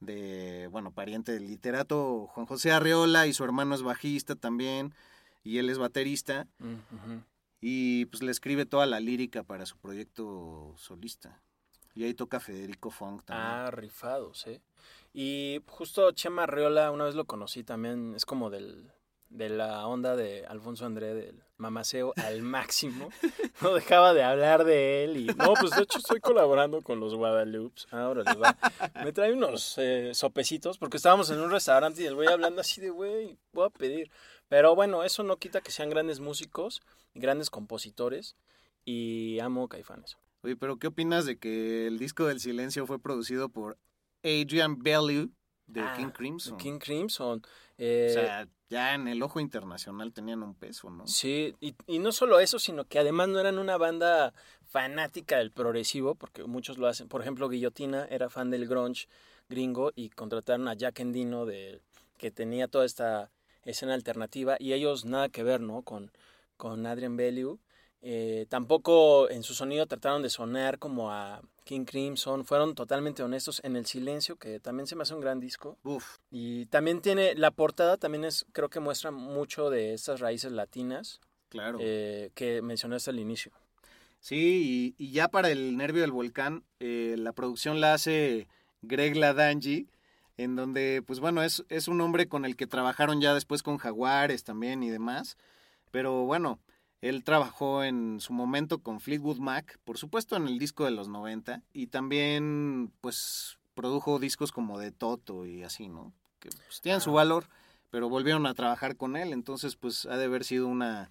de, bueno, pariente del literato Juan José Arriola y su hermano es bajista también, y él es baterista, y pues le escribe toda la lírica para su proyecto solista. Y ahí toca Federico Funk también. Ah, rifados, ¿eh? Y justo Chema Arriola, una vez lo conocí también, es como del, de la onda de Alfonso André, del mamaceo al máximo. No dejaba de hablar de él y, no, pues de hecho estoy colaborando con los Guadalupes. Ahora les va. Me trae unos eh, sopecitos porque estábamos en un restaurante y el güey hablando así de, güey, voy a pedir. Pero bueno, eso no quita que sean grandes músicos, grandes compositores y amo Caifanes. Oye, pero ¿qué opinas de que el disco del silencio fue producido por Adrian Bellew de Ah, King Crimson? King Crimson. eh, O sea, ya en el ojo internacional tenían un peso, ¿no? Sí, y, y no solo eso, sino que además no eran una banda fanática del progresivo, porque muchos lo hacen. Por ejemplo, Guillotina era fan del grunge gringo y contrataron a Jack Endino, de, que tenía toda esta escena alternativa, y ellos nada que ver, ¿no? Con, con Adrian Bellew. Eh, tampoco en su sonido trataron de sonar como a King Crimson, fueron totalmente honestos en El Silencio, que también se me hace un gran disco. Uf, Y también tiene, la portada también es, creo que muestra mucho de estas raíces latinas claro. eh, que mencionaste al inicio. Sí, y, y ya para el Nervio del Volcán, eh, la producción la hace Greg Ladanji, en donde, pues bueno, es, es un hombre con el que trabajaron ya después con Jaguares también y demás. Pero bueno, él trabajó en su momento con Fleetwood Mac, por supuesto en el disco de los 90, y también, pues, produjo discos como de Toto y así, ¿no? Que pues, tienen su valor, pero volvieron a trabajar con él, entonces, pues, ha de haber sido una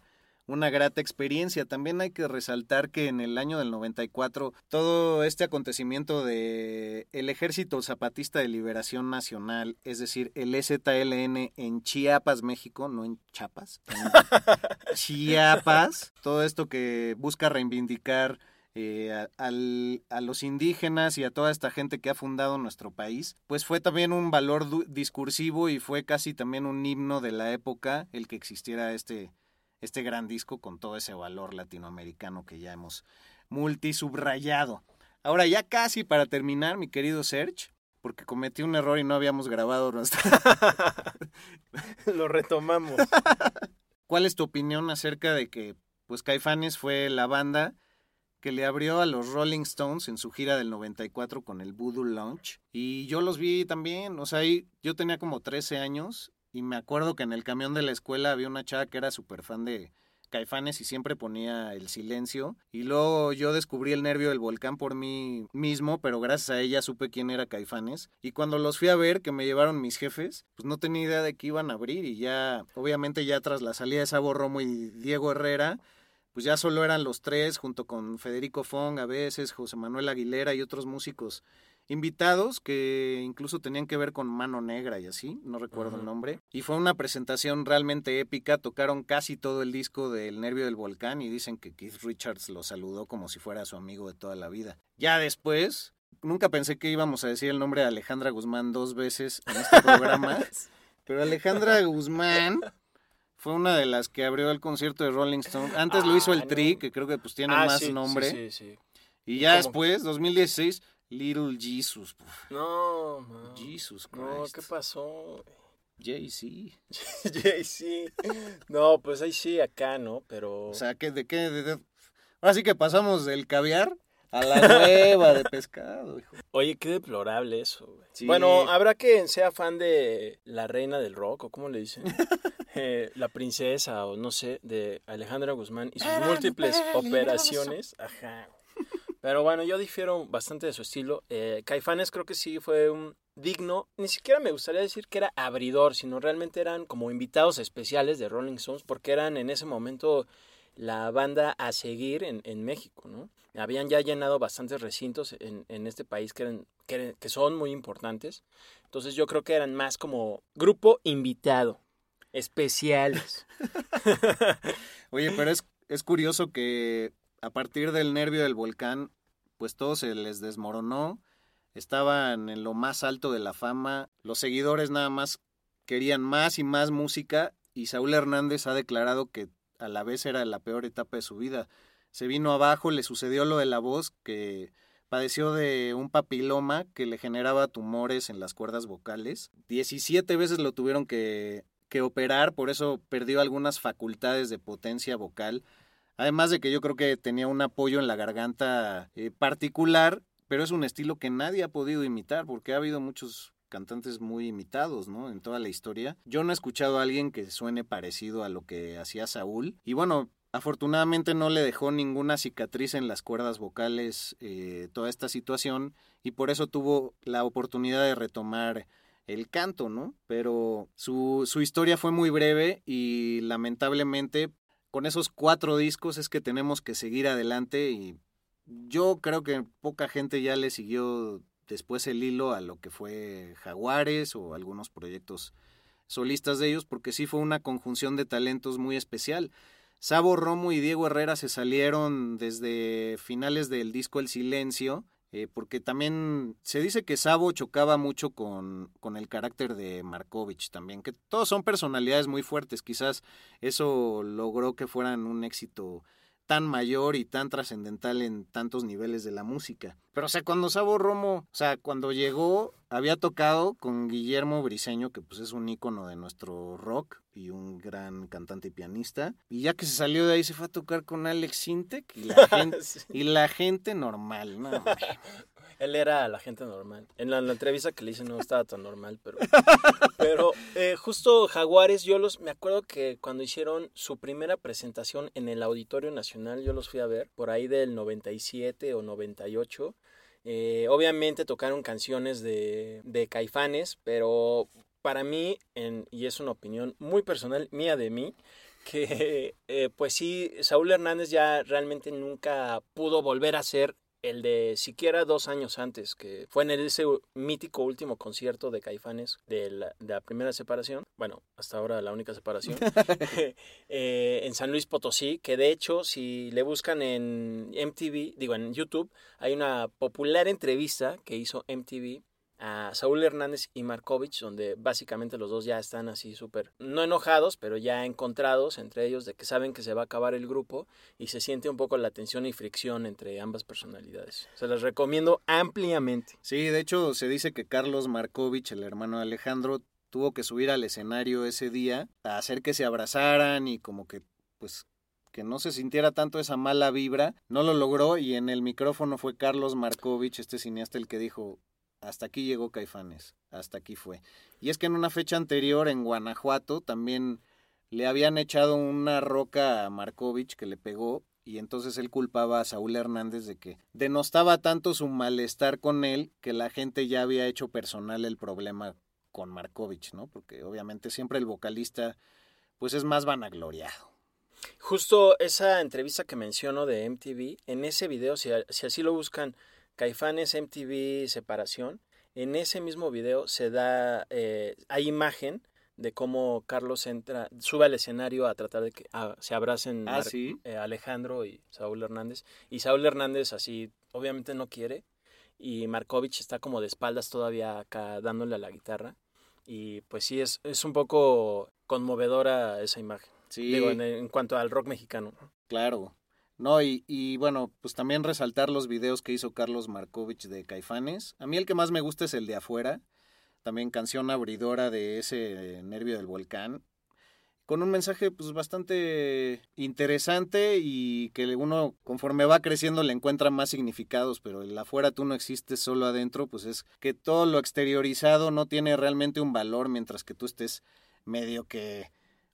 una grata experiencia. También hay que resaltar que en el año del 94 todo este acontecimiento de el Ejército Zapatista de Liberación Nacional, es decir, el EZLN en Chiapas, México, no en Chiapas, en Chiapas, todo esto que busca reivindicar eh, a, al- a los indígenas y a toda esta gente que ha fundado nuestro país, pues fue también un valor discursivo y fue casi también un himno de la época el que existiera este, este gran disco con todo ese valor latinoamericano que ya hemos multisubrayado. Ahora ya casi para terminar, mi querido Serge, porque cometí un error y no habíamos grabado nuestra... Lo retomamos. ¿Cuál es tu opinión acerca de que pues Caifanes fue la banda que le abrió a los Rolling Stones en su gira del 94 con el Voodoo Lounge? Y yo los vi también, o sea, yo tenía como 13 años y me acuerdo que en el camión de la escuela había una chava que era súper fan de Caifanes y siempre ponía el silencio. Y luego yo descubrí el nervio del volcán por mí mismo, pero gracias a ella supe quién era Caifanes. Y cuando los fui a ver, que me llevaron mis jefes, pues no tenía idea de que iban a abrir. Y ya, obviamente ya tras la salida de Sabo Romo y Diego Herrera, pues ya solo eran los tres, junto con Federico Fong a veces, José Manuel Aguilera y otros músicos invitados que incluso tenían que ver con Mano Negra y así, no recuerdo el nombre. Y fue una presentación realmente épica, tocaron casi todo el disco del Nervio del Volcán y dicen que Keith Richards lo saludó como si fuera su amigo de toda la vida. Ya después, nunca pensé que íbamos a decir el nombre de Alejandra Guzmán dos veces en este programa, pero Alejandra Guzmán fue una de las que abrió el concierto de Rolling Stone. Antes lo hizo el Ah, Tri, no. que creo que pues tiene Ah, más sí, sí, nombre. Sí, sí, Y ya ¿Cómo? después, 2016, Little Jesus. Puf, No, man. Jesus No, Christ. ¿qué pasó? Jay-Z. Jay-Z. No, pues ahí sí, acá, ¿no? Pero... O sea, ¿qué, ¿de qué? de- de- Ahora sí que pasamos del caviar a la nueva de pescado, hijo. Oye, qué deplorable eso, güey. Sí. Bueno, habrá quien sea fan de la reina del rock, o cómo le dicen, Eh, la princesa, o no sé, de Alejandra Guzmán y sus múltiples operaciones. Ajá. Pero bueno, yo difiero bastante de su estilo. Eh, Caifanes creo que sí fue un digno, ni siquiera me gustaría decir que era abridor, sino realmente eran como invitados especiales de Rolling Stones, porque eran en ese momento la banda a seguir en, en México, ¿no? Habían ya llenado bastantes recintos en, en este país que, eran, que, que son muy importantes. Entonces yo creo que eran más como grupo invitado, especiales. Oye, pero es, es curioso que a partir del nervio del volcán, pues todo se les desmoronó. Estaban en lo más alto de la fama. Los seguidores nada más querían más y más música. Y Saúl Hernández ha declarado que a la vez era la peor etapa de su vida. Se vino abajo, le sucedió lo de la voz, que padeció de un papiloma que le generaba tumores en las cuerdas vocales. 17 veces lo tuvieron que, que operar, por eso perdió algunas facultades de potencia vocal. Además de que yo creo que tenía un apoyo en la garganta eh, particular, pero es un estilo que nadie ha podido imitar, porque ha habido muchos cantantes muy imitados, ¿no? En toda la historia. Yo no he escuchado a alguien que suene parecido a lo que hacía Saúl. Y bueno, afortunadamente no le dejó ninguna cicatriz en las cuerdas vocales eh, toda esta situación y por eso tuvo la oportunidad de retomar el canto, ¿no? Pero su, su historia fue muy breve y lamentablemente con esos cuatro discos es que tenemos que seguir adelante y yo creo que poca gente ya le siguió después el hilo a lo que fue Jaguares o algunos proyectos solistas de ellos porque sí fue una conjunción de talentos muy especial. Sabo Romo y Diego Herrera se salieron desde finales del disco El Silencio, eh, porque también se dice que Sabo chocaba mucho con, con el carácter de Markovich también, que todos son personalidades muy fuertes, quizás eso logró que fueran un éxito tan mayor y tan trascendental en tantos niveles de la música. Pero o sea, cuando Sabo Romo, o sea, cuando llegó, había tocado con Guillermo Briseño, que pues es un ícono de nuestro rock y un gran cantante y pianista, y ya que se salió de ahí se fue a tocar con Alex Sintek y la gente, Sí. y la gente normal, ¿no? Él era la gente normal. En la, en la entrevista que le hice no estaba tan normal, pero... Pero eh, justo Jaguares, yo los... Me acuerdo que cuando hicieron su primera presentación en el Auditorio Nacional, yo los fui a ver, por ahí del 97 o 98. Eh, obviamente tocaron canciones de, de Caifanes, pero para mí, en- y es una opinión muy personal mía de mí, que eh, pues sí, Saúl Hernández ya realmente nunca pudo volver a ser el de siquiera dos años antes, que fue en ese mítico último concierto de Caifanes de la, de la primera separación, bueno, hasta ahora la única separación, eh, en San Luis Potosí, que de hecho si le buscan en MTV, digo en YouTube, hay una popular entrevista que hizo MTV a Saúl Hernández y Markovich, donde básicamente los dos ya están así súper, no enojados, pero ya encontrados entre ellos de que saben que se va a acabar el grupo y se siente un poco la tensión y fricción entre ambas personalidades. Se las recomiendo ampliamente. Sí, de hecho se dice que Carlos Markovich, el hermano de Alejandro, tuvo que subir al escenario ese día a hacer que se abrazaran y como que pues que no se sintiera tanto esa mala vibra. No lo logró y en el micrófono fue Carlos Markovich, este cineasta, el que dijo, hasta aquí llegó Caifanes, hasta aquí fue. Y es que en una fecha anterior en Guanajuato también le habían echado una roca a Markovich que le pegó y entonces él culpaba a Saúl Hernández de que denostaba tanto su malestar con él que la gente ya había hecho personal el problema con Markovich, ¿no? Porque obviamente siempre el vocalista pues es más vanagloriado. Justo esa entrevista que menciono de MTV, en ese video, si, si así lo buscan, Caifanes MTV Separación, en ese mismo video se da, eh, hay imagen de cómo Carlos entra, sube al escenario a tratar de que se abracen Ah, ¿sí? eh, Alejandro y Saúl Hernández. Y Saúl Hernández así, obviamente no quiere. Y Markovich está como de espaldas todavía acá dándole a la guitarra. Y pues sí, es, es un poco conmovedora esa imagen. Sí. Digo, en, en cuanto al rock mexicano. ¿no? Claro. No, y, y bueno, pues también resaltar los videos que hizo Carlos Markovich de Caifanes. A mí el que más me gusta es el de afuera. También canción abridora de ese nervio del volcán. Con un mensaje pues bastante interesante y que uno conforme va creciendo le encuentra más significados, pero el afuera tú no existes solo adentro, pues es que todo lo exteriorizado no tiene realmente un valor mientras que tú estés medio que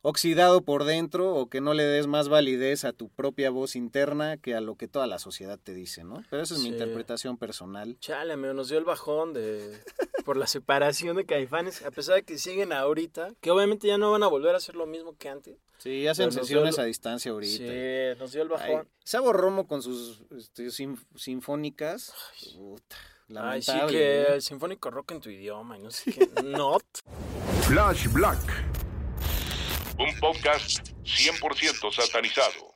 oxidado por dentro o que no le des más validez a tu propia voz interna que a lo que toda la sociedad te dice, ¿no? Pero esa es mi interpretación personal. Chale, amigo, nos dio el bajón de por la separación de Caifanes, a pesar de que siguen ahorita, que obviamente ya no van a volver a hacer lo mismo que antes. Sí, hacen sesiones a distancia ahorita. Sí, nos dio el Ay, bajón. Sabo Romo con sus este, sinf- sinfónicas. Puta, Ay, sí que ¿no? el sinfónico rock en tu idioma y no sé qué. Not. Flash Black. Un podcast 100% satanizado.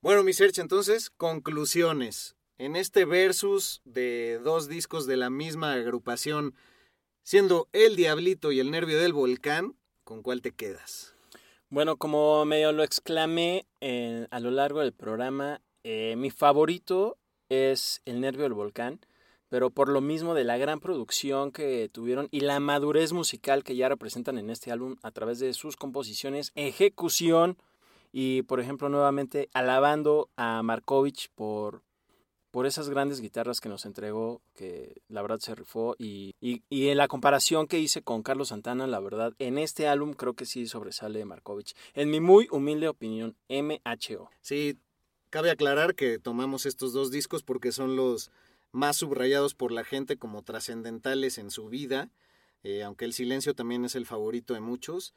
Bueno, mi search, entonces, conclusiones. En este versus de dos discos de la misma agrupación, siendo El Diablito y El Nervio del Volcán, ¿con cuál te quedas? Bueno, como medio lo exclamé eh, a lo largo del programa, eh, mi favorito es El Nervio del Volcán, pero por lo mismo de la gran producción que tuvieron y la madurez musical que ya representan en este álbum a través de sus composiciones, ejecución y, por ejemplo, nuevamente alabando a Markovich por, por esas grandes guitarras que nos entregó, que la verdad se rifó. Y, y, y en la comparación que hice con Carlos Santana, la verdad, en este álbum creo que sí sobresale Markovich. En mi muy humilde opinión, MHO. Sí, cabe aclarar que tomamos estos dos discos porque son los más subrayados por la gente como trascendentales en su vida, eh, aunque el silencio también es el favorito de muchos.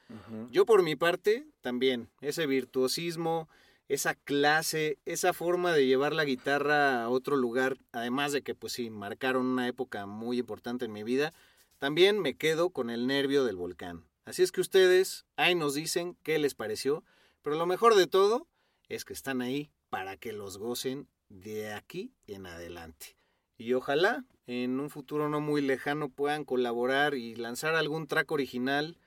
Yo por mi parte también, ese virtuosismo, esa clase, esa forma de llevar la guitarra a otro lugar, además de que pues sí, marcaron una época muy importante en mi vida, también me quedo con el nervio del volcán. Así es que ustedes ahí nos dicen qué les pareció, pero lo mejor de todo es que están ahí para que los gocen de aquí en adelante. Y ojalá en un futuro no muy lejano puedan colaborar y lanzar algún track original,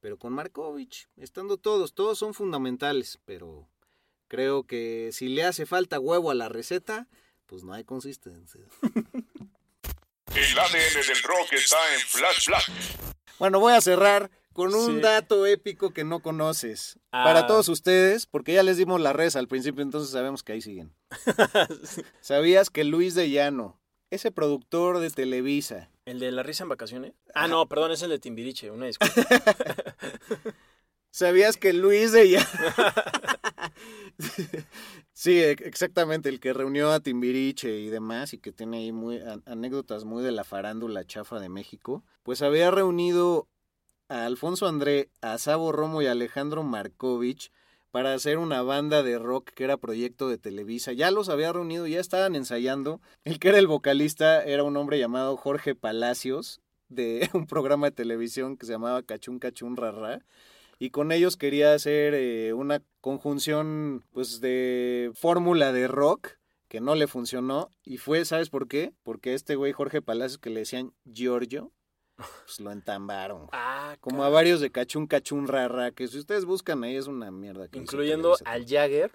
pero con Markovich, estando todos, todos son fundamentales, pero creo que si le hace falta huevo a la receta, pues no hay consistencia. El ADN del rock está en Flash Black. Bueno, voy a cerrar con un Sí. dato épico que no conoces. Ah. Para todos ustedes, porque ya les dimos la res al principio, entonces sabemos que ahí siguen. ¿Sabías que Luis de Llano, ese productor de Televisa, ¿El de la risa en vacaciones? Ah, no, perdón, es el de Timbiriche, una disculpa. ¿Sabías que Luis de Llano... sí, e- exactamente, el que reunió a Timbiriche y demás y que tiene ahí muy, an- anécdotas muy de la farándula chafa de México, pues había reunido a Alfonso André, a Sabo Romo y a Alejandro Markovich para hacer una banda de rock que era proyecto de Televisa. Ya los había reunido, ya estaban ensayando. El que era el vocalista era un hombre llamado Jorge Palacios, de un programa de televisión que se llamaba Cachún Cachún Rarra. Y con ellos quería hacer eh, una conjunción pues de fórmula de rock que no le funcionó. Y fue, ¿sabes por qué? Porque este güey Jorge Palacios que le decían Giorgio, pues lo entambaron. Ah, Como a varios de Cachún Cachún Rara, que si ustedes buscan ahí es una mierda. que Incluyendo al Jagger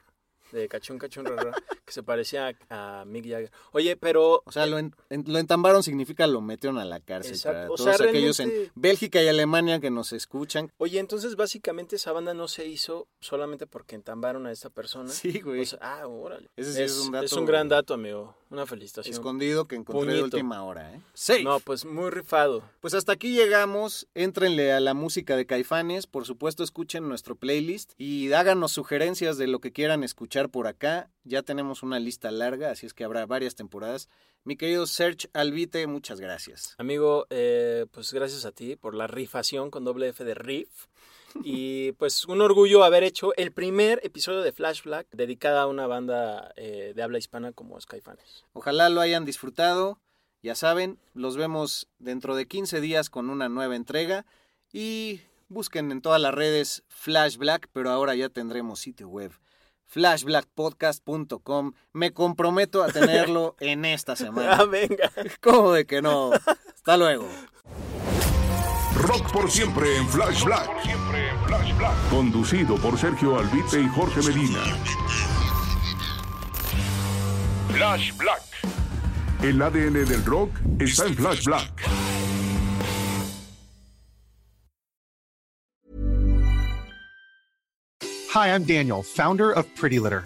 de Cachún Cachún Rara, que se parecía a, a Mick Jagger. Oye, pero O sea, lo, en- en- lo entambaron significa lo metieron a la cárcel. Exacto. Para O todos sea, aquellos en Bélgica y Alemania que nos escuchan. Oye, entonces básicamente esa banda no se hizo solamente porque entambaron a esta persona. Sí, güey. O sea, ah, órale. Ese sí es un dato- Es un gran dato, amigo. Una felicitación. Escondido que encontré de Puñito. última hora, ¿eh? Safe. No, pues muy rifado. Pues hasta aquí llegamos. Éntrenle a la música de Caifanes. Por supuesto, escuchen nuestro playlist y háganos sugerencias de lo que quieran escuchar por acá. Ya tenemos una lista larga, así es que habrá varias temporadas. Mi querido Serge Albite, muchas gracias. Amigo, eh, pues gracias a ti por la rifación con doble F de riff. Y pues un orgullo haber hecho el primer episodio de Flash Black dedicada a una banda eh, de habla hispana como Skyfanes. Ojalá lo hayan disfrutado. Ya saben, los vemos dentro de 15 días con una nueva entrega. Y busquen en todas las redes Flash Black, pero ahora ya tendremos sitio web flashblackpodcast.com. Me comprometo a tenerlo en esta Ah, semana. venga. ¿Cómo de que no? Hasta luego. Rock por siempre en Flash Black. Conducido por Sergio Albite y Jorge Medina. Flash Black. El ADN del rock está en Flash Black. Hi, I'm Daniel, founder of Pretty Litter.